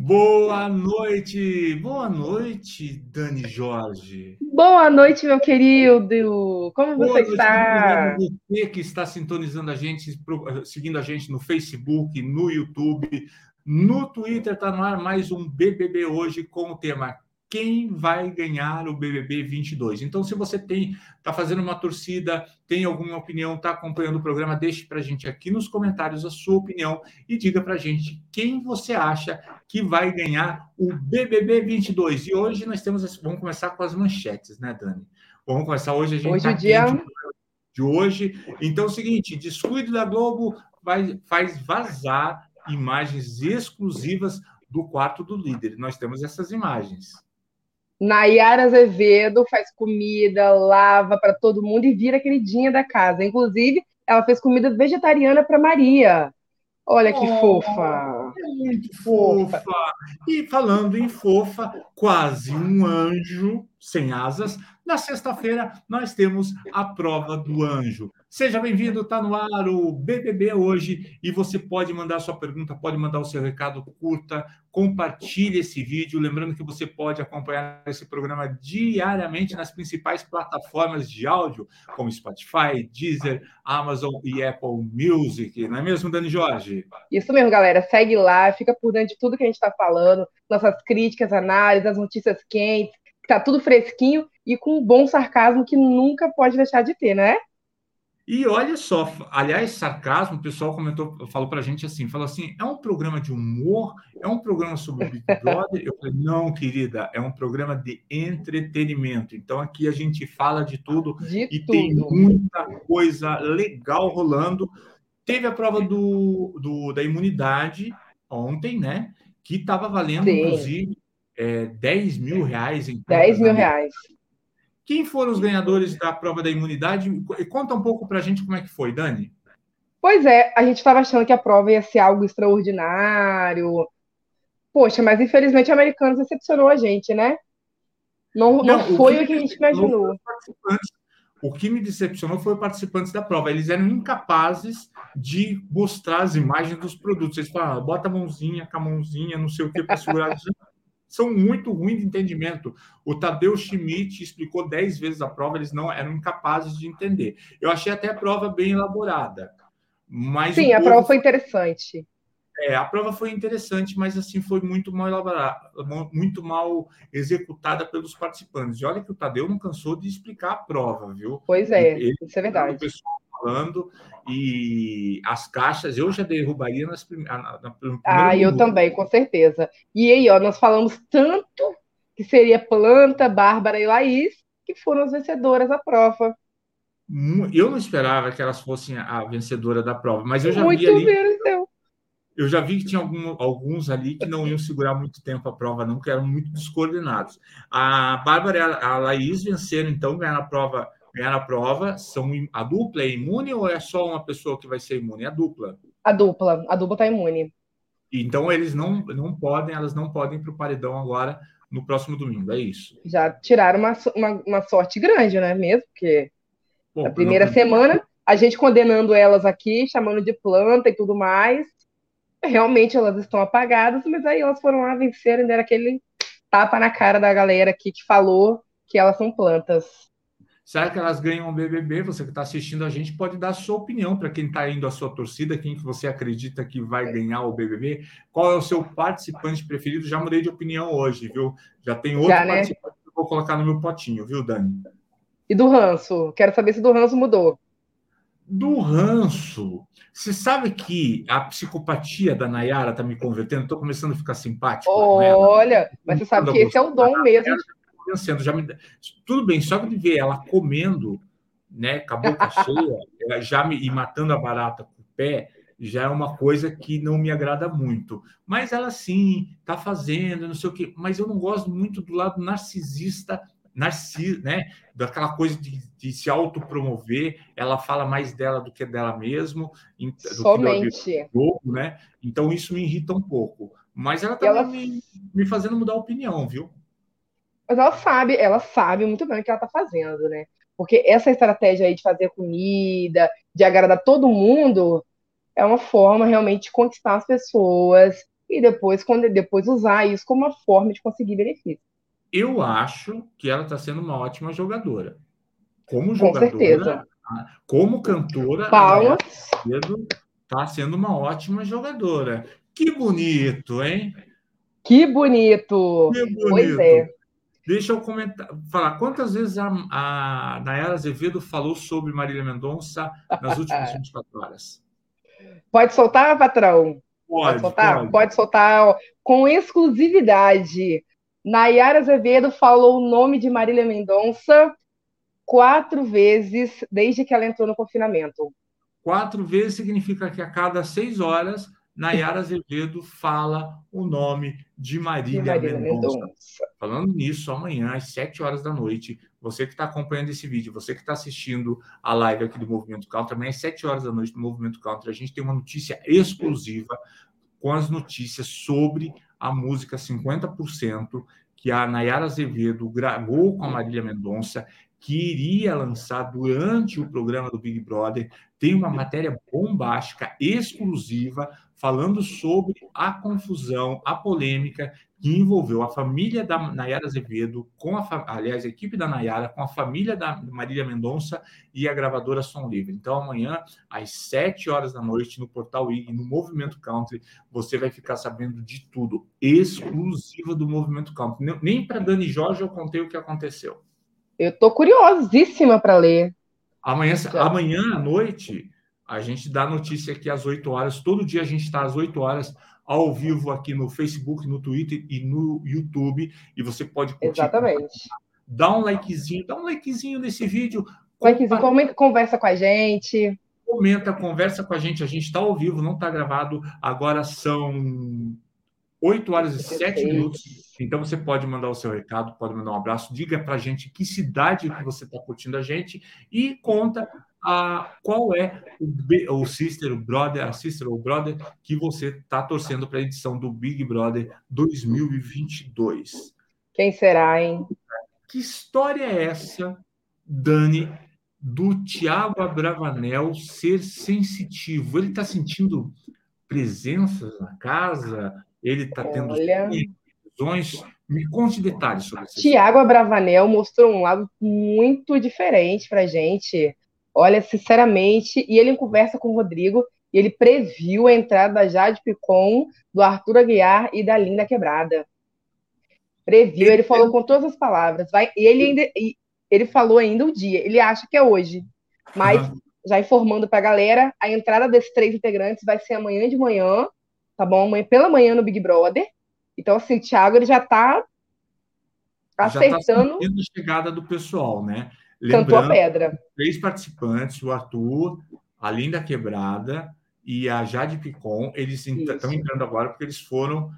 Boa noite, boa noite, Dani Jorge. Boa noite, meu querido. Como boa você noite, está? Você que está sintonizando a gente, seguindo a gente no Facebook, no YouTube, no Twitter, está no ar mais um BBB hoje com o tema quem vai ganhar o BBB 22. Então, se você tem está fazendo uma torcida, tem alguma opinião, está acompanhando o programa, deixe para a gente aqui nos comentários a sua opinião e diga para a gente quem você acha que vai ganhar o BBB 22. E hoje nós temos, vamos começar com as manchetes, né, Dani? Vamos começar hoje a gente hoje tá o dia de hoje. Então, é o seguinte, descuido da Globo vai, faz vazar imagens exclusivas do quarto do líder. Nós temos essas imagens. Nayara Azevedo faz comida, lava para todo mundo e vira queridinha da casa. Inclusive, ela fez comida vegetariana para Maria. Olha que oh, fofa. É muito fofa. E falando em fofa, quase um anjo sem asas. Na sexta-feira, nós temos a prova do anjo. Seja bem-vindo, está no ar o BBB hoje e você pode mandar sua pergunta, pode mandar o seu recado, curta, compartilhe esse vídeo. Lembrando que você pode acompanhar esse programa diariamente nas principais plataformas de áudio, como Spotify, Deezer, Amazon e Apple Music. Não é mesmo, Dani Jorge? Isso mesmo, galera. Segue lá, fica por dentro de tudo que a gente está falando, nossas críticas, análises, as notícias quentes, tá tudo fresquinho e com um bom sarcasmo que nunca pode deixar de ter, né? E olha só, aliás, sarcasmo, o pessoal comentou, falou para a gente assim, falou assim, é um programa de humor, é um programa sobre o Big Brother? Eu falei, não, querida, é um programa de entretenimento. Então aqui a gente fala de tudo de e tudo. tem muita coisa legal rolando. Teve a prova do, do da imunidade ontem, né? Que estava valendo, Sim. inclusive, é, 10 mil reais. Em 10 mil reais. Quem foram os ganhadores da prova da imunidade? Conta um pouco para a gente como é que foi, Dani. Pois é, a gente estava achando que a prova ia ser algo extraordinário. Poxa, mas infelizmente o americano decepcionou a gente, né? Não, não, não foi o que, que a gente imaginou. O que me decepcionou foi os participantes da prova. Eles eram incapazes de mostrar as imagens dos produtos. Eles falaram, bota a mãozinha com a mãozinha, não sei o que, para segurar são muito ruins de entendimento. O Tadeu Schmidt explicou dez vezes a prova, eles não eram incapazes de entender. Eu achei até a prova bem elaborada. Mas Sim, a prova foi interessante. É, a prova foi interessante, mas assim foi muito mal elaborada, muito mal executada pelos participantes. E olha que o Tadeu não cansou de explicar a prova, viu? Pois é, Ele, isso é verdade. O pessoal falando e as caixas eu já derrubaria nas primeiras. Ah, eu também, com certeza. E aí, ó, nós falamos tanto que seria Planta, Bárbara e Laís, que foram as vencedoras da prova. Eu não esperava que elas fossem a vencedora da prova, mas eu já muito vi ali. Eu. eu já vi que tinha algum, alguns ali que não iam segurar muito tempo a prova, não, que eram muito descoordenados. A Bárbara e a Laís venceram, então, ganharam a prova ganhar a prova, são a dupla é imune ou é só uma pessoa que vai ser imune? É a dupla. A dupla, a dupla está imune. Então eles não, não podem, elas não podem para o paredão agora no próximo domingo, é isso. Já tiraram uma, uma, uma sorte grande, né? Mesmo, porque Bom, na primeira não... semana, a gente condenando elas aqui, chamando de planta e tudo mais. Realmente elas estão apagadas, mas aí elas foram lá vencer e deram aquele tapa na cara da galera aqui que falou que elas são plantas. Será que elas ganham o BBB? Você que está assistindo a gente pode dar a sua opinião para quem está indo à sua torcida, quem que você acredita que vai ganhar o BBB, qual é o seu participante preferido? Já mudei de opinião hoje, viu? Já tem outro Já, né? participante que eu vou colocar no meu potinho, viu, Dani? E do ranço? Quero saber se do ranço mudou. Do ranço. Você sabe que a psicopatia da Nayara está me convertendo? Estou começando a ficar simpático. Olha, mas você sabe que esse é o dom mesmo vencendo. Já me... Tudo bem, só de ver ela comendo, né, com a boca cheia, já me... e matando a barata com o pé, já é uma coisa que não me agrada muito. Mas ela sim está fazendo, não sei o quê. Mas eu não gosto muito do lado narcisista, narcis, né? Daquela coisa de, de se autopromover. Ela fala mais dela do que dela mesmo, do Somente. jogo, né? Então isso me irrita um pouco. Mas ela está ela... me, me fazendo mudar a opinião, viu? Mas ela sabe, ela sabe muito bem o que ela está fazendo, né? Porque essa estratégia aí de fazer comida, de agradar todo mundo, é uma forma realmente de conquistar as pessoas, e depois, quando, depois usar isso como uma forma de conseguir benefício. Eu acho que ela está sendo uma ótima jogadora. Como jogadora, Com certeza. como cantora, Palmas. está sendo uma ótima jogadora. Que bonito, hein? Que bonito! Que bonito! Pois é. Deixa eu comentar, falar quantas vezes a, a Nayara Azevedo falou sobre Marília Mendonça nas últimas 24 horas. Pode soltar, patrão? Pode, pode soltar? Pode, pode soltar com exclusividade. Nayara Azevedo falou o nome de Marília Mendonça quatro vezes desde que ela entrou no confinamento. Quatro vezes significa que a cada seis horas Nayara Azevedo fala o nome de Marília, de Marília Mendonça. Mendonça. Falando nisso, amanhã, às 7 horas da noite, você que está acompanhando esse vídeo, você que está assistindo a live aqui do Movimento Country, amanhã às 7 horas da noite do Movimento Country, a gente tem uma notícia exclusiva com as notícias sobre a música 50%, que a Nayara Azevedo gravou com a Marília Mendonça que iria lançar durante o programa do Big Brother, tem uma matéria bombástica, exclusiva, falando sobre a confusão, a polêmica que envolveu a família da Nayara Azevedo, com a, aliás, a equipe da Nayara, com a família da Marília Mendonça e a gravadora Som Livre. Então, amanhã, às 7 horas da noite, no Portal IG, no Movimento Country, você vai ficar sabendo de tudo, exclusiva do Movimento Country. Nem para Dani Jorge eu contei o que aconteceu. Eu tô curiosíssima para ler. Amanhã, amanhã à noite, a gente dá notícia aqui às 8 horas. Todo dia a gente está às 8 horas ao vivo aqui no Facebook, no Twitter e no YouTube. E você pode curtir. Exatamente. Dá um likezinho, dá um likezinho nesse vídeo. Likezinho, comenta, conversa com a gente. Comenta, conversa com a gente. A gente está ao vivo, não está gravado. Agora são 8 horas e 7 minutos. Então você pode mandar o seu recado, pode mandar um abraço, diga para a gente que cidade que você está curtindo a gente e conta a, qual é o, o sister, o brother, a sister ou brother que você está torcendo para a edição do Big Brother 2022. Quem será, hein? Que história é essa, Dani, do Tiago Abravanel ser sensitivo? Ele está sentindo presenças na casa? Ele está tendo visões. Me conte detalhes sobre isso. Tiago Abravanel mostrou um lado muito diferente para gente. Olha, sinceramente, e ele em conversa com o Rodrigo, ele previu a entrada da Jade Picon, do Arthur Aguiar e da Linda Quebrada. Previu, ele falou com todas as palavras. Vai, e ele ainda, ele falou ainda o dia. Ele acha que é hoje, mas uhum. já informando para a galera, a entrada desses três integrantes vai ser amanhã de manhã tá bom? Amanhã, pela manhã no Big Brother. Então, assim, o Thiago ele já tá acertando. Já tá a chegada do pessoal, né? Lembrando, Cantou a pedra. Três participantes, o Arthur, a Linda Quebrada e a Jade Picon, eles estão entrando agora porque eles foram,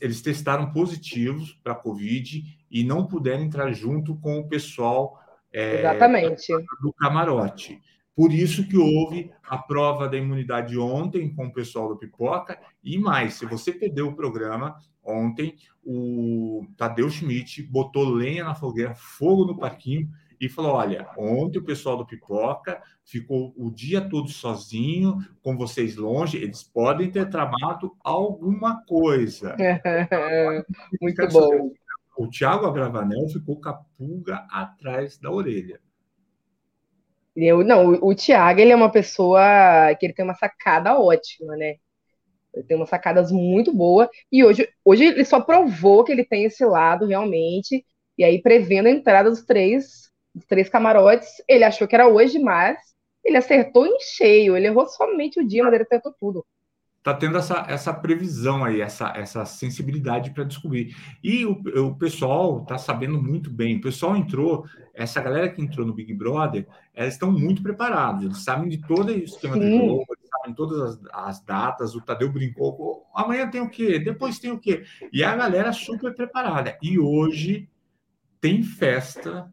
eles testaram positivos para a Covid e não puderam entrar junto com o pessoal é, Exatamente. do camarote. Por isso que houve a prova da imunidade ontem com o pessoal do Pipoca. E mais, se você perdeu o programa, ontem o Tadeu Schmidt botou lenha na fogueira, fogo no parquinho e falou: olha, ontem o pessoal do Pipoca ficou o dia todo sozinho, com vocês longe, eles podem ter tramado alguma coisa. Muito bom. O Thiago Abravanel ficou com a pulga atrás da orelha. Eu, não, o, Thiago, ele é uma pessoa que ele tem uma sacada ótima, né? Ele tem umas sacadas muito boas. E hoje, hoje ele só provou que ele tem esse lado realmente. E aí, prevendo a entrada dos três, dos três camarotes, ele achou que era hoje, mas ele acertou em cheio. Ele errou somente o dia, mas ele acertou tudo tá tendo essa, essa previsão aí, essa, essa sensibilidade para descobrir. E o, o pessoal tá sabendo muito bem. O pessoal entrou, essa galera que entrou no Big Brother, eles estão muito preparados. Eles sabem de todo o esquema Sim. do jogo, eles sabem todas as, as, datas. O Tadeu brincou, amanhã tem o quê? Depois tem o quê? E a galera super preparada. E hoje tem festa,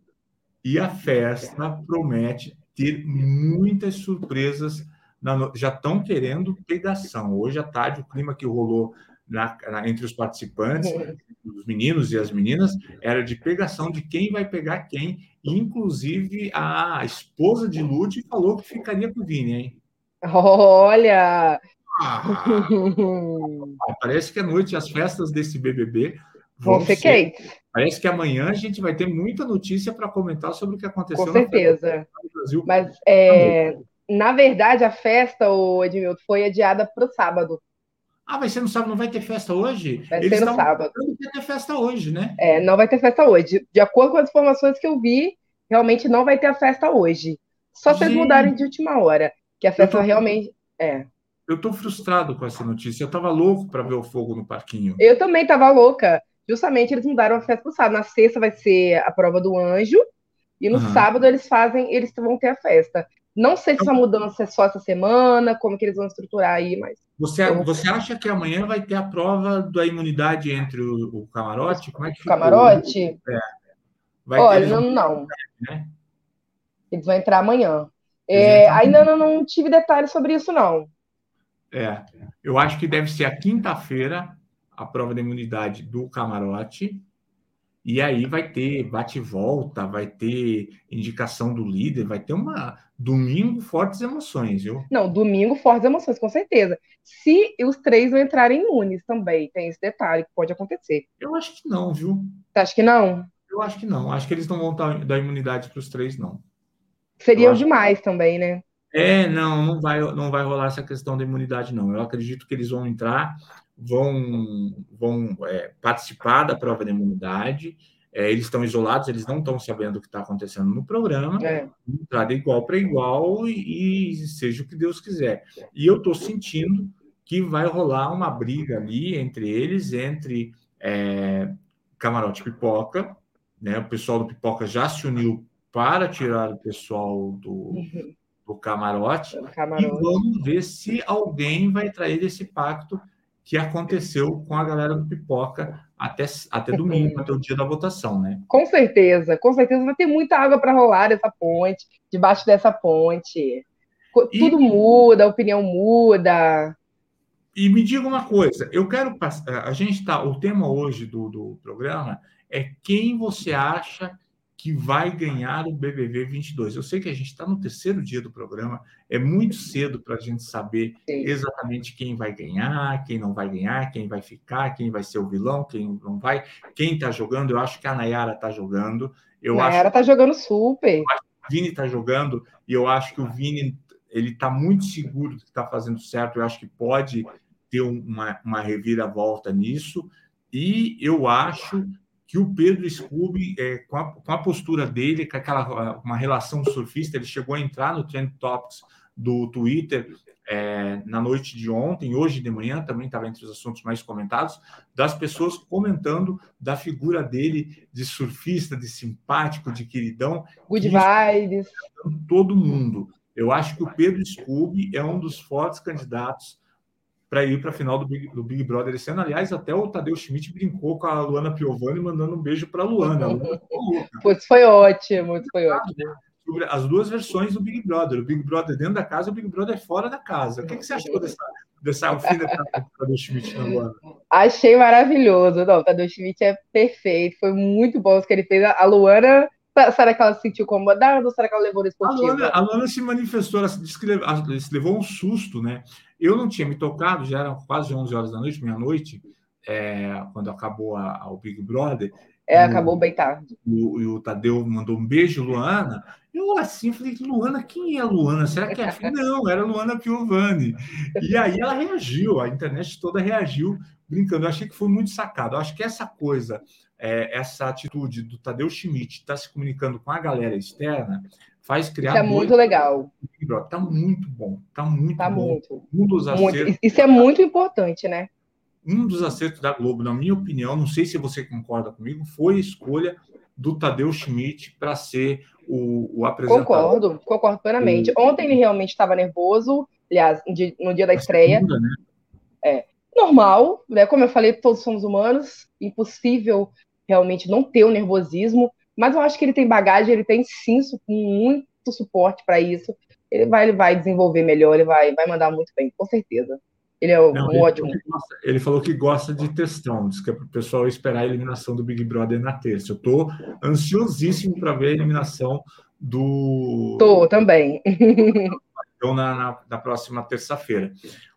e a festa promete ter muitas surpresas na, já estão querendo pegação. Hoje à tarde, o clima que rolou na, na, entre os participantes, os meninos e as meninas, era de pegação de quem vai pegar quem. Inclusive, a esposa de Lute falou que ficaria com o Vini, hein? Olha, Ah, parece que a noite, as festas desse BBB vão, ser. Parece que amanhã a gente vai ter muita notícia para comentar sobre o que aconteceu Com certeza. Mas, é, na verdade, a festa, o Edmilton, foi adiada para o sábado. Ah, vai ser no sábado, não vai ter festa hoje? Vai Eles ser no sábado. Não vai ter festa hoje, né? É, não vai ter festa hoje. De acordo com as informações que eu vi, realmente não vai ter a festa hoje. Só se eles mudarem de última hora. Que a festa tô... realmente. É. Eu tô frustrado com essa notícia. Eu tava louco para ver o fogo no parquinho. Eu também tava louca. Justamente eles mudaram a festa pro sábado. Na sexta vai ser a prova do anjo. E no uhum. sábado eles fazem, eles vão ter a festa. Não sei se essa mudança é só essa semana, como que eles vão estruturar aí, mas. Você, você acha que amanhã vai ter a prova da imunidade entre o, o camarote? Como é que ficou? Camarote? É. Vai Olha, ter, não, não. Né? Eles vão entrar amanhã. É, ainda não, não tive detalhes sobre isso, não. É, eu acho que deve ser a quinta-feira a prova da imunidade do camarote. E aí vai ter bate-volta, vai ter indicação do líder, vai ter uma domingo fortes emoções, viu? Não, domingo fortes emoções, com certeza. Se os três não entrarem imunes também, tem esse detalhe que pode acontecer. Eu acho que não, viu? Você acha que não? Eu acho que não. Acho que eles não vão dar imunidade para os três, não. Seria demais também, né? É, não, não vai, não vai rolar essa questão da imunidade, não. Eu acredito que eles vão entrar vão, vão é, participar da prova de imunidade. É, eles estão isolados, eles não estão sabendo o que está acontecendo no programa, é. entrar igual para igual e, e, seja o que Deus quiser. E eu estou sentindo que vai rolar uma briga ali entre eles, entre é, Camarote Pipoca, né? O pessoal do Pipoca já se uniu para tirar o pessoal do, uhum. do camarote, camarote, e vamos ver se alguém vai trair esse pacto que aconteceu com a galera do Pipoca até, até domingo, até o dia da votação, né? Com certeza, com certeza vai ter muita água para rolar dessa ponte, debaixo dessa ponte. Tudo e, muda, a opinião muda. E me diga uma coisa, eu quero passar. A gente está. O tema hoje do, do programa é quem você acha que vai ganhar o BBB 22. Eu sei que a gente está no terceiro dia do programa, é muito cedo para a gente saber exatamente quem vai ganhar, quem não vai ganhar, quem vai ficar, quem vai ser o vilão, quem não vai, quem está jogando. Eu acho que a Nayara está jogando. Eu Nayara está jogando super. Eu acho que o Vini está jogando e eu acho que o Vini ele está muito seguro de que está fazendo certo. Eu acho que pode ter uma, uma reviravolta nisso. E eu acho que o Pedro Scooby, é, com, a, com, a, postura dele, com aquela uma relação surfista, ele chegou a entrar no Trend Topics do Twitter é, na noite de ontem, hoje de manhã, também estava entre os assuntos mais comentados, das pessoas comentando da figura dele de surfista, de simpático, de queridão. Good vibes. Todo mundo. Eu acho que o Pedro Scooby é um dos fortes candidatos para ir para a final do Big, do Big, Brother esse ano. Aliás, até o Tadeu Schmidt brincou com a Luana Piovani, mandando um beijo para a Luana. Putz, foi ótimo, foi ótimo. As duas versões do Big Brother, o Big Brother dentro da casa e o Big Brother fora da casa. O que, que você achou dessa, dessa alfina do Tadeu Schmidt na Luana? Achei maravilhoso. Não, o Tadeu Schmidt é perfeito, foi muito bom o que ele fez. A Luana Será que ela se sentiu incomodada ou será que ela levou no esportivo? A Luana, a Luana se manifestou, ela disse que levou um susto, né? Eu não tinha me tocado, já eram quase 11 horas da noite, meia-noite, é, quando acabou a, a, o Big Brother. É, o, acabou bem tarde. O, o, Tadeu mandou um beijo, Luana. Eu assim falei, Luana, quem é a Luana? Será que é a filha? Não, era Luana Piovani. E aí ela reagiu, a internet toda reagiu, brincando. Eu achei que foi muito sacado. Eu acho que essa coisa é, essa atitude do Tadeu Schmidt estar tá se comunicando com a galera externa faz criar. Isso é muito legal. Tá muito bom. Tá muito tá bom. Muito. Um dos acertos. Muito. Isso é muito importante, né? Um dos acertos da Globo, na minha opinião, não sei se você concorda comigo, foi a escolha do Tadeu Schmidt para ser o, o, apresentador. Concordo, concordo plenamente. O... Ontem ele realmente estava nervoso, aliás, no dia da estreia. Segunda, né? É normal, né? Como eu falei, todos somos humanos, impossível realmente não ter o nervosismo, mas eu acho que ele tem bagagem, ele tem sim muito suporte para isso. Ele vai, ele vai desenvolver melhor, ele vai, vai mandar muito bem, com certeza. Ele é um, não, ele ótimo. Falou gosta, ele falou que gosta de testão, diz que é para o pessoal esperar a eliminação do Big Brother na terça. Eu estou ansiosíssimo para ver a eliminação do. Tô também. Então, na, na, na próxima terça-feira.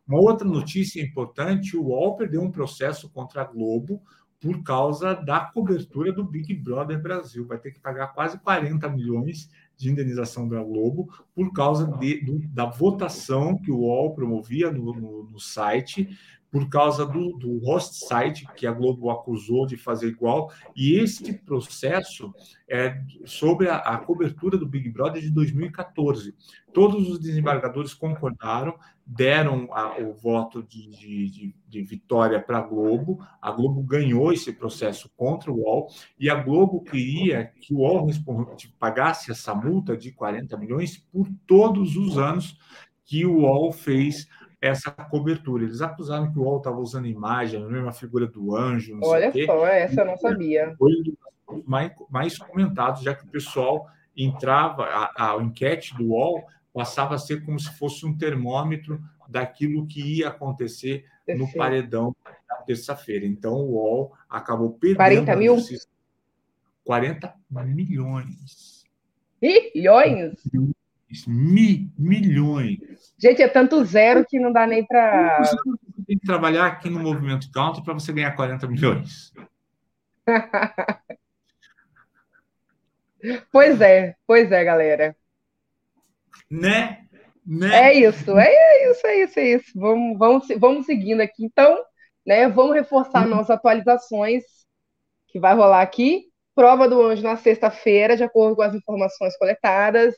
Uma outra notícia importante: o UOL perdeu um processo contra a Globo por causa da cobertura do Big Brother Brasil. Vai ter que pagar quase 40 milhões de indenização da Globo por causa de, do, da votação que o UOL promovia no, no, no site por causa do, do host site que a Globo acusou de fazer igual, e este processo é sobre a, a, cobertura do Big Brother de 2014. Todos os desembargadores concordaram, deram a, o voto de, de, de vitória para a Globo, a Globo ganhou esse processo contra o UOL, e a Globo queria que o UOL pagasse essa multa de 40 milhões por todos os anos que o UOL fez essa cobertura. Eles acusaram que o UOL estava usando imagem, a mesma figura do anjo. Olha só, essa eu não sabia. Foi mais, mais comentados, já que o pessoal entrava, a, a enquete do UOL passava a ser como se fosse um termômetro daquilo que ia acontecer Perfeito. no paredão na terça-feira. Então, o UOL acabou perdendo. 40 mil? 40 milhões. Milhões? Mi, milhões. Gente, é tanto zero que não dá nem para. Você tem que trabalhar aqui no movimento counter para você ganhar 40 milhões. pois é, pois é, galera. Né? né? É isso, é isso, é isso, é isso. Vamos, vamos, vamos seguindo aqui. Então, né? Vamos reforçar uhum. nossas atualizações que vai rolar aqui. Prova do anjo na sexta-feira, de acordo com as informações coletadas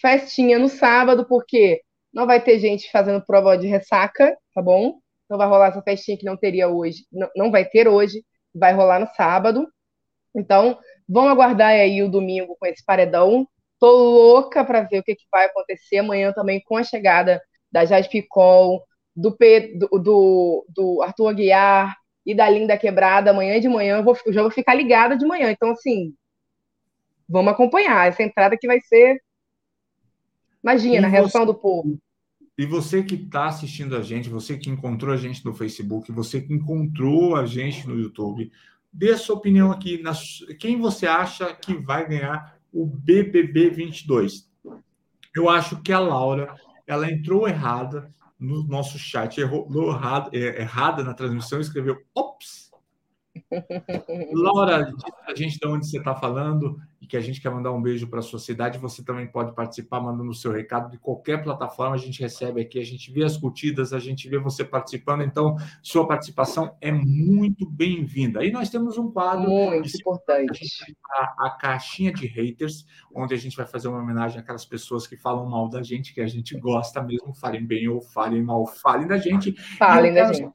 festinha no sábado, porque não vai ter gente fazendo prova de ressaca, tá bom? Então vai rolar essa festinha que não teria hoje, não, não vai ter hoje, vai rolar no sábado. Então, vamos aguardar aí o domingo com esse paredão. Tô louca para ver o que, que, vai acontecer amanhã também com a chegada da Jade Picon, do, P, do, do, do, Arthur Aguiar e da Linda Quebrada. Amanhã de manhã eu, vou, eu já vou ficar ligada de manhã. Então, assim, vamos acompanhar. Essa entrada que vai ser Imagina, a reação do povo. E você que está assistindo a gente, você que encontrou a gente no Facebook, você que encontrou a gente no YouTube, dê a sua opinião aqui. Na, quem você acha que vai ganhar o BBB 22? Eu acho que a Laura, ela entrou errada no nosso chat, errou, é, errada na transmissão, escreveu ops. Laura, a gente de onde você está falando que a gente quer mandar um beijo para a sociedade. Você também pode participar mandando o seu recado de qualquer plataforma. A gente recebe aqui, a gente vê as curtidas, a gente vê você participando. Então, sua participação é muito bem-vinda. Aí nós temos um quadro muito importante. A, a, caixinha de haters, onde a gente vai fazer uma homenagem àquelas pessoas que falam mal da gente, que a gente gosta mesmo, falem bem ou falem mal, falem da gente. Falem da gente.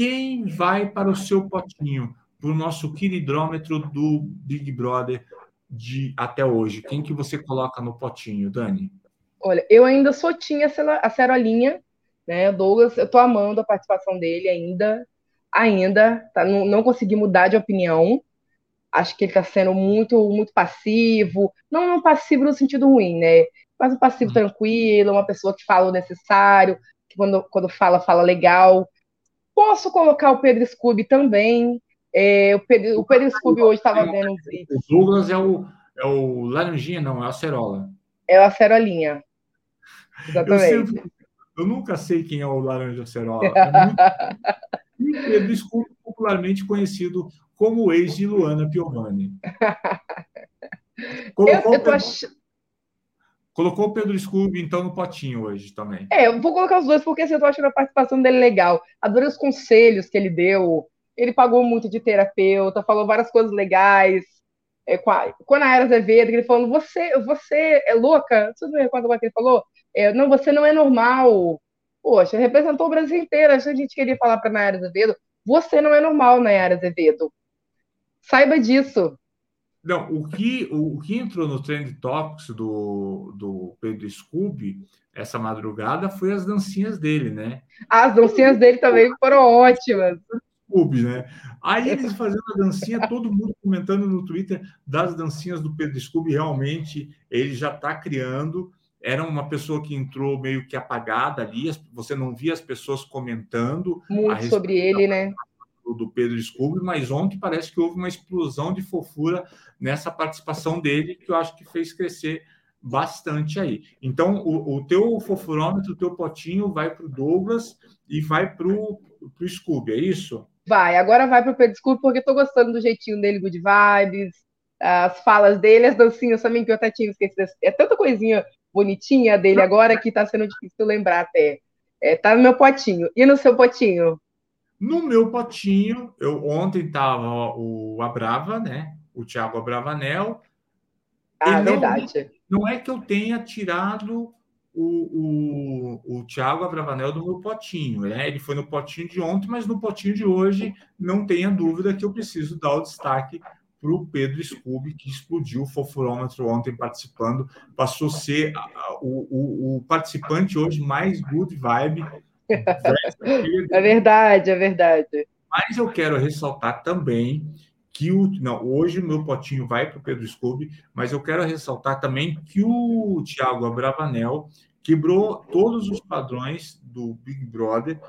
Quem vai para o seu potinho? para o nosso queridrômetro do Big Brother de até hoje? Quem que você coloca no potinho, Dani? Olha, eu ainda sou tinha a Cerolinha, né? Douglas, eu tô amando a participação dele ainda, ainda, tá, não, não consegui mudar de opinião. Acho que ele está sendo muito, muito passivo, não, não passivo no sentido ruim, né? Mas um passivo hum. tranquilo, uma pessoa que fala o necessário, que quando, quando fala, fala legal. Posso colocar o Pedro Scooby também, é, o Pedro, o Pedro Scooby hoje estava vendo um vídeo. O Douglas é o, é o laranjinha, não, é a cerola. É a cerolinha. Exatamente. Eu, sempre, eu nunca sei quem é o laranja cerola. É muito... e o Pedro Scooby, popularmente conhecido como o ex de Luana Piovani. Colocou, eu, eu ach... Colocou o Pedro Scooby, então, no potinho hoje também. É, eu vou colocar os dois, porque assim, eu tô achando a participação dele legal. Adorei os conselhos que ele deu ele pagou muito de terapeuta, falou várias coisas legais. É, com, a, com a Azevedo, ele falou: você, você é louca? Você não recorda o que ele falou? É, não, você não é normal. Poxa, representou o Brasil inteiro. A gente queria falar para Nayara Azevedo: você não é normal, Nayara Azevedo. Saiba disso. Não, o que, o, o que entrou no Trend Topics do, do Pedro Scooby essa madrugada foi as dancinhas dele, né? As dancinhas dele também foram ótimas. Scooby, né? Aí eles fazendo a dancinha, todo mundo comentando no Twitter das dancinhas do Pedro Scooby, realmente ele já está criando. Era uma pessoa que entrou meio que apagada ali, você não via as pessoas comentando. Muito sobre ele, né? Do Pedro Scooby, mas ontem parece que houve uma explosão de fofura nessa participação dele, que eu acho que fez crescer bastante aí. Então, o, o teu fofurômetro, o teu potinho vai para o Douglas e vai para o Scooby, é isso? Vai, agora vai para o Pedro Scooby, porque estou gostando do jeitinho dele, good vibes, as falas dele, as dancinhas também, que eu até tinha esquecido. É tanta coisinha bonitinha dele agora que está sendo difícil lembrar até. É, tá no meu potinho. E no seu potinho? No meu potinho, eu ontem estava o Abrava, né? O Thiago Abravanel. Ah, não, verdade. Não é que eu tenha tirado o, o, o Thiago Abravanel do meu potinho, né? Ele foi no potinho de ontem, mas no potinho de hoje, não tenha dúvida que eu preciso dar o destaque para o Pedro Scooby, que explodiu o fofurômetro ontem participando, passou a ser o, o, o participante hoje mais good vibe. É verdade, é verdade. Mas eu quero ressaltar também que o. Não, hoje o meu potinho vai para o Pedro Scooby, mas eu quero ressaltar também que o Thiago Abravanel quebrou todos os padrões do Big Brother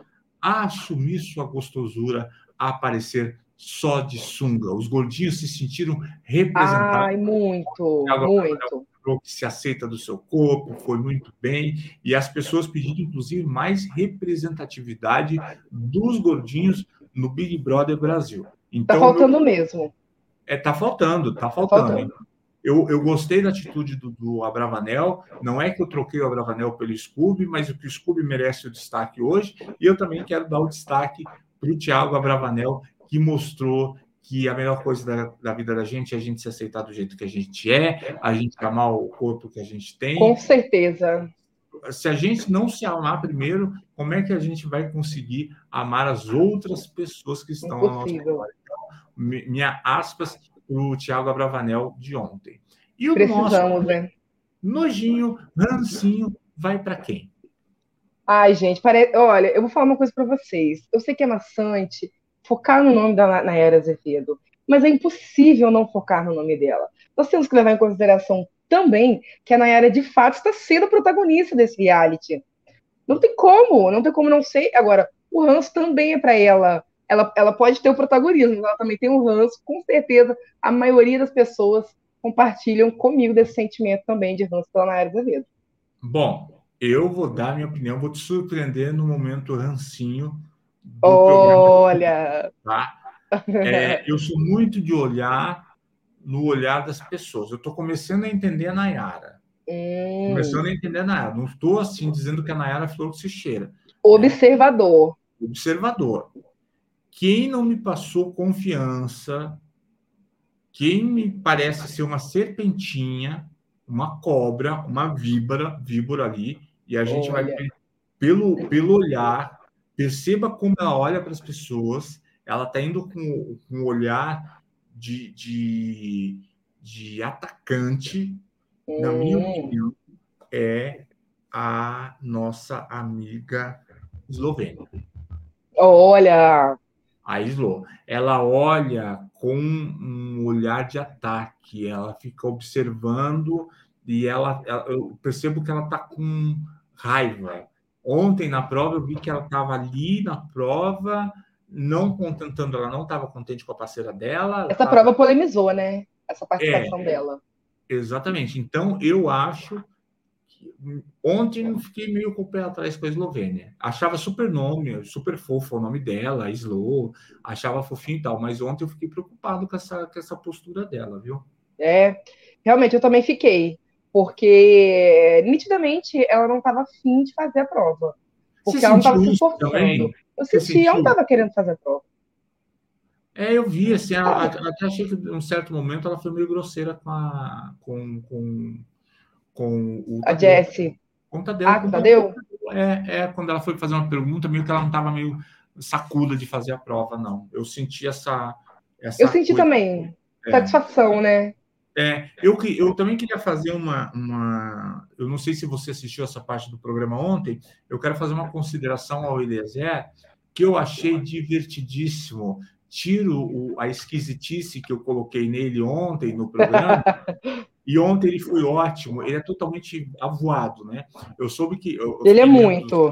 a assumir sua gostosura, a aparecer só de sunga. Os gordinhos se sentiram representados. Ai, muito, muito. Que se aceita do seu corpo, foi muito bem. E as pessoas pediram, inclusive, mais representatividade dos gordinhos no Big Brother Brasil. Então, tá faltando meu... mesmo. É, tá faltando, tá faltando. Tá faltando. Eu, eu gostei da atitude do, do Abravanel. Não é que eu troquei o Abravanel pelo Scooby, mas o que o Scooby merece o destaque hoje. E eu também quero dar o destaque para o Thiago Abravanel, que mostrou que a melhor coisa da, da, vida da gente é a gente se aceitar do jeito que a gente é, a gente amar o corpo que a gente tem. Com certeza. Se a gente não se amar primeiro, como é que a gente vai conseguir amar as outras pessoas que estão Impossível. ao nosso Então, minha aspas o Thiago Abravanel de ontem. E o Precisamos, nosso né? nojinho, rancinho, vai para quem? Ai, gente, pare... olha, eu vou falar uma coisa para vocês. Eu sei que é maçante, focar no nome da Nayara Azevedo, mas é impossível não focar no nome dela. Nós temos que levar em consideração também que a Nayara de fato está sendo protagonista desse reality. Não tem como, não tem como não ser. Agora, o ranço também é para ela. ela. Ela pode ter o protagonismo, ela também tem o ranço. Com certeza, a maioria das pessoas compartilham comigo desse sentimento também de ranço pela Nayara Azevedo. Bom, eu vou dar minha opinião, vou te surpreender no momento rancinho Olha! Tá? É, eu sou muito de olhar no olhar das pessoas. Eu estou começando a entender a Nayara. Hum. Começando a entender a Nayara. Não estou assim dizendo que a Nayara é flor que se cheira. Observador. É, observador. Quem não me passou confiança, quem me parece ser uma serpentinha, uma cobra, uma víbora, víbora ali, e a gente Olha. vai pelo, pelo olhar Perceba como ela olha para as pessoas, ela está indo com, com um olhar de, de, de atacante, na minha hum. opinião, é a nossa amiga eslovênia. Olha! A Slo. Ela olha com um olhar de ataque, ela fica observando e ela, ela eu percebo que ela está com raiva, Ontem na prova eu vi que ela estava ali na prova, não contentando, ela não estava contente com a parceira dela. Essa tava... prova polemizou, né? Essa participação é, dela. Exatamente. Então eu acho que ontem eu fiquei meio com o pé atrás com a Eslovênia. Achava super nome, super fofo o nome dela, Slo, achava fofinho e tal, mas ontem eu fiquei preocupado com essa, com essa postura dela, viu? É, realmente eu também fiquei porque nitidamente ela não estava afim de fazer a prova. Porque Você ela não estava se esforçando. Eu senti, ela não estava querendo fazer a prova. É, eu vi, assim, ela, até achei que em um certo momento ela foi meio grosseira com a, com, com, com o A Jessie. Com o Tadeu. Ah, com o Tadeu? É, é, quando ela foi fazer uma pergunta, meio que ela não estava meio sacuda de fazer a prova, não. Eu senti essa... essa eu senti coisa, também. É. Satisfação, né? É, eu, eu também queria fazer uma, uma. Eu não sei se você assistiu essa parte do programa ontem. Eu quero fazer uma consideração ao Eliezer, que eu achei divertidíssimo. Tiro o, a esquisitice que eu coloquei nele ontem no programa. e ontem ele foi ótimo. Ele é totalmente avoado, né? Eu soube que. Eu, ele é muito.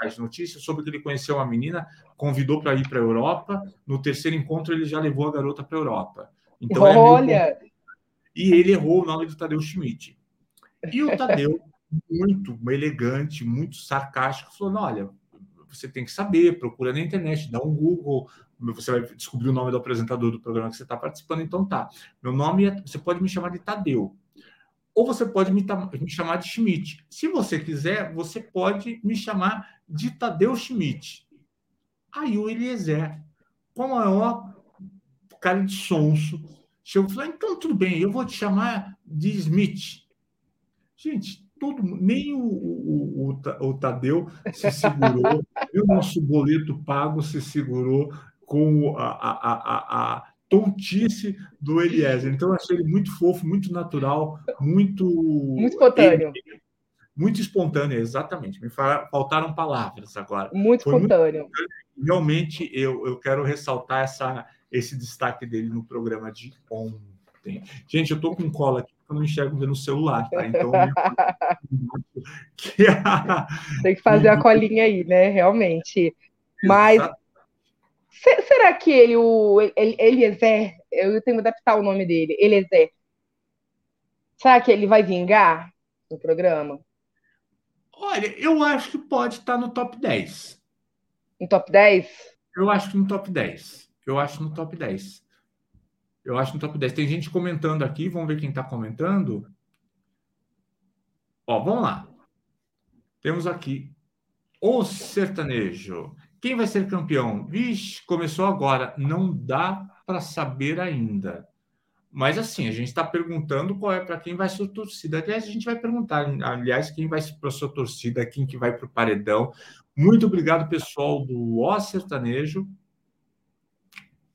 As notícias, soube que ele conheceu uma menina, convidou para ir para a Europa. No terceiro encontro, ele já levou a garota para a Europa. Então, Olha! É meio e ele errou o nome do Tadeu Schmidt. E o Tadeu, muito elegante, muito sarcástico, falou: não, olha, você tem que saber, procura na internet, dá um Google, você vai descobrir o nome do apresentador do programa que você está participando. Então tá, meu nome é, você pode me chamar de Tadeu. Ou você pode me, me chamar de Schmidt. Se você quiser, você pode me chamar de Tadeu Schmidt. Aí o Eliezer, com a maior cara de sonso, chegou e falou: então tudo bem, eu vou te chamar de Smith. Gente, todo, nem o, o, o, o Tadeu se segurou, nem o nosso boleto pago se segurou com a, a, a, a tontice do Eliezer. Então, eu achei ele muito fofo, muito natural, muito. Muito espontâneo. Muito espontâneo, exatamente. Me faltaram palavras agora. Muito espontâneo. Muito, realmente, eu, eu quero ressaltar essa, esse destaque dele no programa de ontem. Gente, eu estou com cola aqui eu não enxergo no celular, tá? Então. que a... Tem que fazer a colinha aí, né? Realmente. Mas. Será que ele, o Eliezer, eu tenho que adaptar o nome dele, Eliezer. Será que ele vai vingar no programa? Olha, eu acho que pode estar no top 10. No top 10? Eu acho que no top 10. Eu acho no top 10. Eu acho no top 10. Tem gente comentando aqui, vamos ver quem está comentando. Ó, vamos lá. Temos aqui o sertanejo. Quem vai ser campeão? Vixe, começou agora. Não dá para saber ainda. Mas assim, a gente está perguntando qual é para quem vai sua torcida. Aliás, a gente vai perguntar, aliás, quem vai para sua torcida, quem que vai para o paredão. Muito obrigado, pessoal do O Sertanejo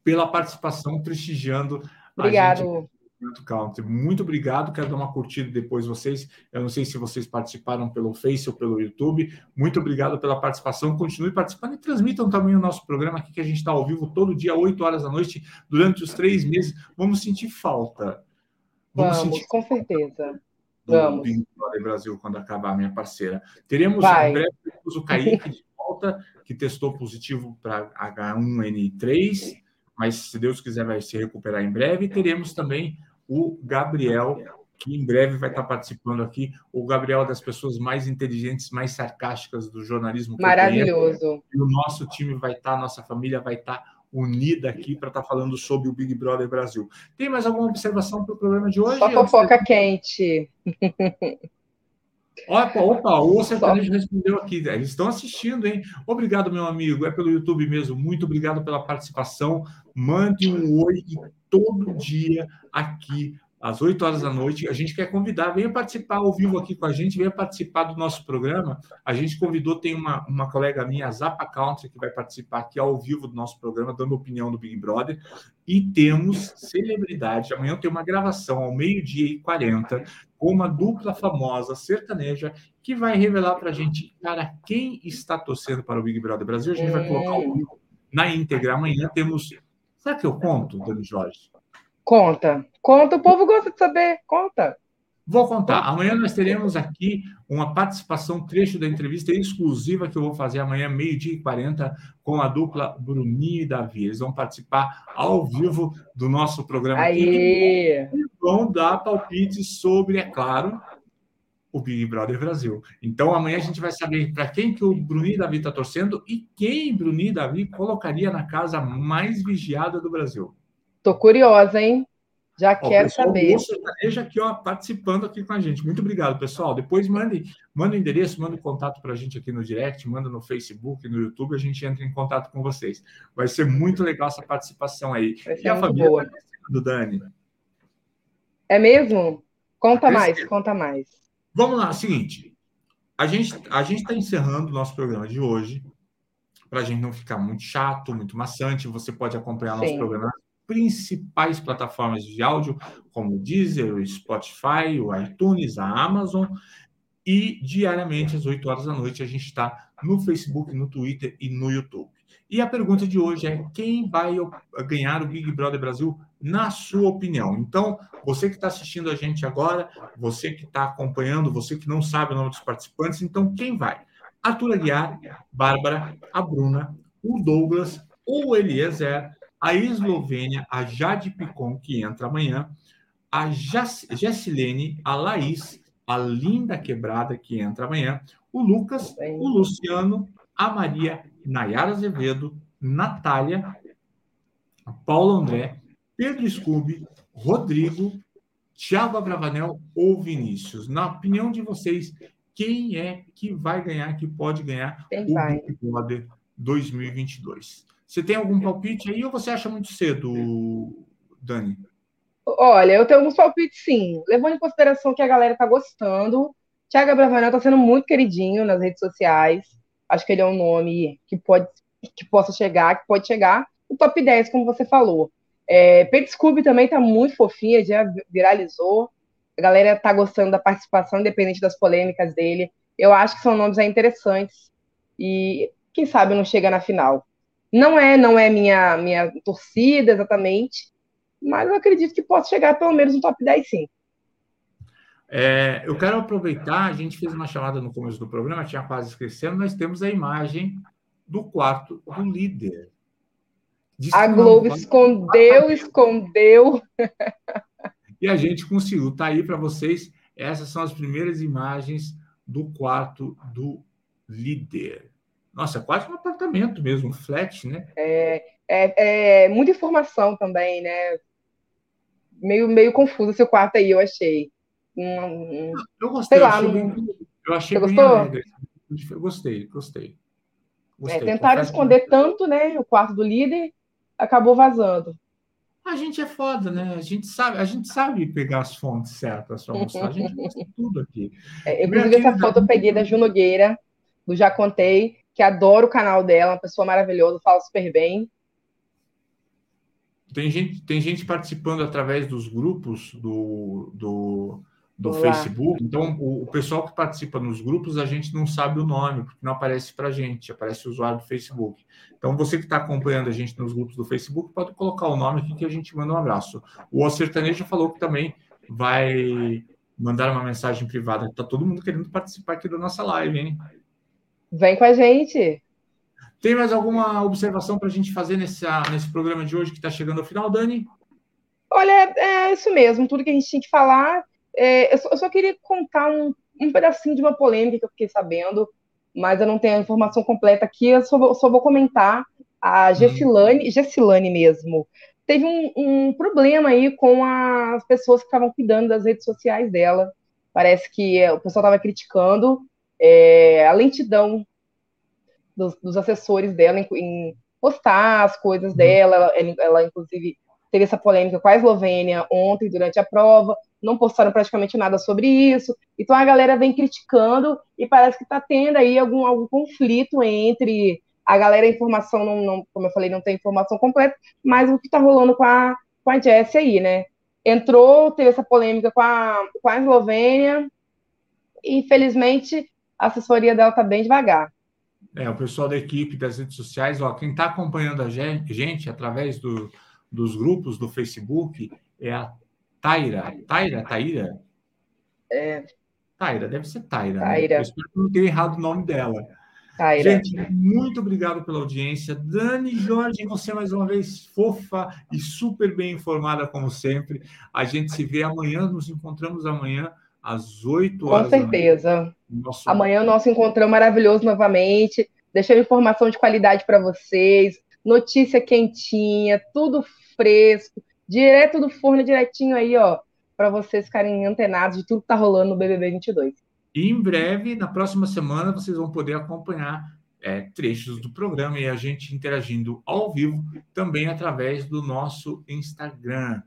pela participação, prestigiando Obrigado. a. Country. Muito obrigado. Quero dar uma curtida depois vocês. Eu não sei se vocês participaram pelo Face ou pelo YouTube. Muito obrigado pela participação. Continue participando e transmitam também o nosso programa aqui, que a gente está ao vivo todo dia, 8 horas da noite, durante os três meses. Vamos sentir falta. Vamos, Vamos sentir com certeza. Do Vamos. Brother Brasil quando acabar, minha parceira. Teremos Vai. em breve o Kaique de volta, que testou positivo para H1N3 mas se Deus quiser vai se recuperar em breve. E teremos também o Gabriel, que em breve vai estar participando aqui. O Gabriel é das pessoas mais inteligentes, mais sarcásticas do jornalismo. Maravilhoso. E o nosso time vai estar, nossa família vai estar unida aqui para estar falando sobre o Big Brother Brasil. Tem mais alguma observação para o programa de hoje? Só fofoca quente. Opa, opa, o sertanejo respondeu aqui. Eles estão assistindo, hein? Obrigado, meu amigo. É pelo YouTube mesmo. Muito obrigado pela participação. Mande um oi todo dia aqui às 8 horas da noite. A gente quer convidar, venha participar ao vivo aqui com a gente, venha participar do nosso programa. A gente convidou, tem uma, uma colega minha, a Zapa Country, que vai participar aqui ao vivo do nosso programa, dando opinião do Big Brother. E temos celebridade. Amanhã tem uma gravação ao meio-dia e 40 com uma dupla famosa sertaneja que vai revelar para a gente, cara, quem está torcendo para o Big Brother Brasil. A gente vai colocar o na íntegra. Amanhã temos. Será que eu conto, Dani Jorge? Conta. Conta, o povo gosta de saber. Conta. Vou contar. Amanhã nós teremos aqui uma participação, trecho da entrevista exclusiva que eu vou fazer amanhã, meio-dia e 40, com a dupla Bruninho e Davi. Eles vão participar ao vivo do nosso programa aqui e vão dar palpites sobre, é claro, o Big Brother Brasil. Então amanhã a gente vai saber para quem que o Bruninho e Davi está torcendo e quem Bruninho e Davi colocaria na casa mais vigiada do Brasil. Tô curiosa, hein? Já ó, quero saber. Esteja aqui, ó, participando aqui com a gente. Muito obrigado, pessoal. Depois mande, manda o endereço, manda o contato para a gente aqui no direct, manda no Facebook, no YouTube, a gente entra em contato com vocês. Vai ser muito legal essa participação aí. e a família boa. do Dani. É mesmo? Conta mais, conta mais. Vamos lá, seguinte. A gente a gente está encerrando o nosso programa de hoje para a gente não ficar muito chato, muito maçante. Você pode acompanhar Sim. nosso programa principais plataformas de áudio, como o Deezer, o Spotify, o iTunes, a Amazon. E diariamente, às 8 horas da noite, a gente está no Facebook, no Twitter e no YouTube. E a pergunta de hoje é: quem vai ganhar o Big Brother Brasil, na sua opinião? Então, você que está assistindo a gente agora, você que está acompanhando, você que não sabe o nome dos participantes, então quem vai? Arthur Aguiar, Bárbara, a Bruna, o Douglas, o Eliezer, a Eslovênia, a Jade Picon, que entra amanhã, a Jessilene, a Laís a Linda Quebrada, que entra amanhã, o Lucas, o Luciano, a Maria, Nayara Azevedo, Natália, Paulo André, Pedro Scooby, Rodrigo, Thiago Abravanel ou Vinícius. Na opinião de vocês, quem é que vai ganhar, que pode ganhar quem o vai? Big Brother 2022? Você tem algum palpite aí ou você acha muito cedo, Dani? Olha, eu tenho alguns palpites sim. Levando em consideração que a galera está gostando. Thiago Abravanel está sendo muito queridinho nas redes sociais. Acho que ele é um nome que pode que possa chegar, que pode chegar. O top 10, como você falou. É, Pedro Scooby também está muito fofinha, já viralizou. A galera está gostando da participação, independente das polêmicas dele. Eu acho que são nomes interessantes. E quem sabe não chega na final. Não é, não é minha minha torcida exatamente, mas eu acredito que possa chegar pelo menos no top 10 sim. É, eu quero aproveitar, a gente fez uma chamada no começo do programa, tinha quase esquecendo, nós temos a imagem do quarto do líder. A Globo escondeu, escondeu. E a gente conseguiu. Está aí para vocês. Essas são as primeiras imagens do quarto do líder. Nossa, quase um apartamento mesmo, flat, né? É, é, é muita informação também, né? Meio, meio confuso esse quarto aí, eu achei. Um, eu gostei, lá, eu achei, bem, eu achei Você bem alegre. Eu gostei, gostei. gostei. É, tentaram esconder que... tanto, né? O quarto do líder acabou vazando. A gente é foda, né? A gente sabe, a gente sabe pegar as fontes certas para mostrar. A gente mostra tudo aqui. É, inclusive, essa foto eu peguei da Ju Nogueira, do Já Contei, que adoro o canal dela, uma pessoa maravilhosa, fala super bem. Tem gente, tem gente participando através dos grupos do, do, do Facebook. Então, o, o, pessoal que participa nos grupos, a gente não sabe o nome, porque não aparece para a gente, aparece o usuário do Facebook. Então, você que está acompanhando a gente nos grupos do Facebook, pode colocar o nome aqui que a gente manda um abraço. O Sertanejo falou que também vai mandar uma mensagem privada. Está todo mundo querendo participar aqui da nossa live, hein? Vem com a gente. Tem mais alguma observação para a gente fazer nesse, nesse programa de hoje que está chegando ao final, Dani? Olha, é isso mesmo. Tudo que a gente tinha que falar. É, eu, só, eu, só, queria contar um, um, pedacinho de uma polêmica que eu fiquei sabendo, mas eu não tenho a informação completa aqui. Eu só, só vou comentar. A. Gessilane, Gessilane mesmo, teve um, um, problema aí com as pessoas que estavam cuidando das redes sociais dela. Parece que o pessoal estava criticando é, a lentidão dos, dos, assessores dela em, em, postar as coisas uhum. dela. Ela, ela, inclusive, teve essa polêmica com a Eslovênia ontem, durante a prova. Não postaram praticamente nada sobre isso. Então a galera vem criticando e parece que está tendo aí algum, algum conflito entre a galera, a informação, não, não, como eu falei, não tem informação completa, mas o que está rolando com a, com a Jessie aí, né? Entrou, teve essa polêmica com a, com a Eslovênia, infelizmente a assessoria dela está bem devagar. É, o pessoal da equipe das redes sociais, ó, quem está acompanhando a gente, gente através do, dos grupos do Facebook é a Taira. Taira? Taira? É. Taira, deve ser Taira. Taira. Né? Eu espero que não tenha errado o nome dela. Taira. Gente, muito obrigado pela audiência. Dani Jorge, você mais uma vez fofa e super bem informada, como sempre. A gente se vê amanhã, nos encontramos amanhã às 8 horas. Com certeza. Nosso... Amanhã o nosso encontrão maravilhoso novamente. Deixando informação de qualidade para vocês, notícia quentinha, tudo fresco, direto do forno, direitinho aí, ó, para vocês ficarem antenados de tudo que tá rolando no BBB 22. E em breve, na próxima semana, vocês vão poder acompanhar é, trechos do programa e a gente interagindo ao vivo também através do nosso Instagram.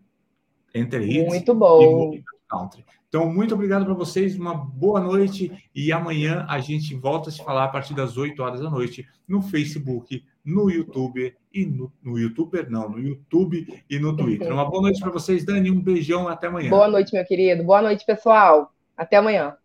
Hits Muito bom. Country. Então, muito obrigado para vocês, uma boa noite e amanhã a gente volta a se falar a partir das 8 horas da noite no Facebook, no YouTube e no, no YouTuber, não, no YouTube e no Twitter. Uma boa noite para vocês, Dani, um beijão, até amanhã. Boa noite, meu querido. Boa noite, pessoal. Até amanhã.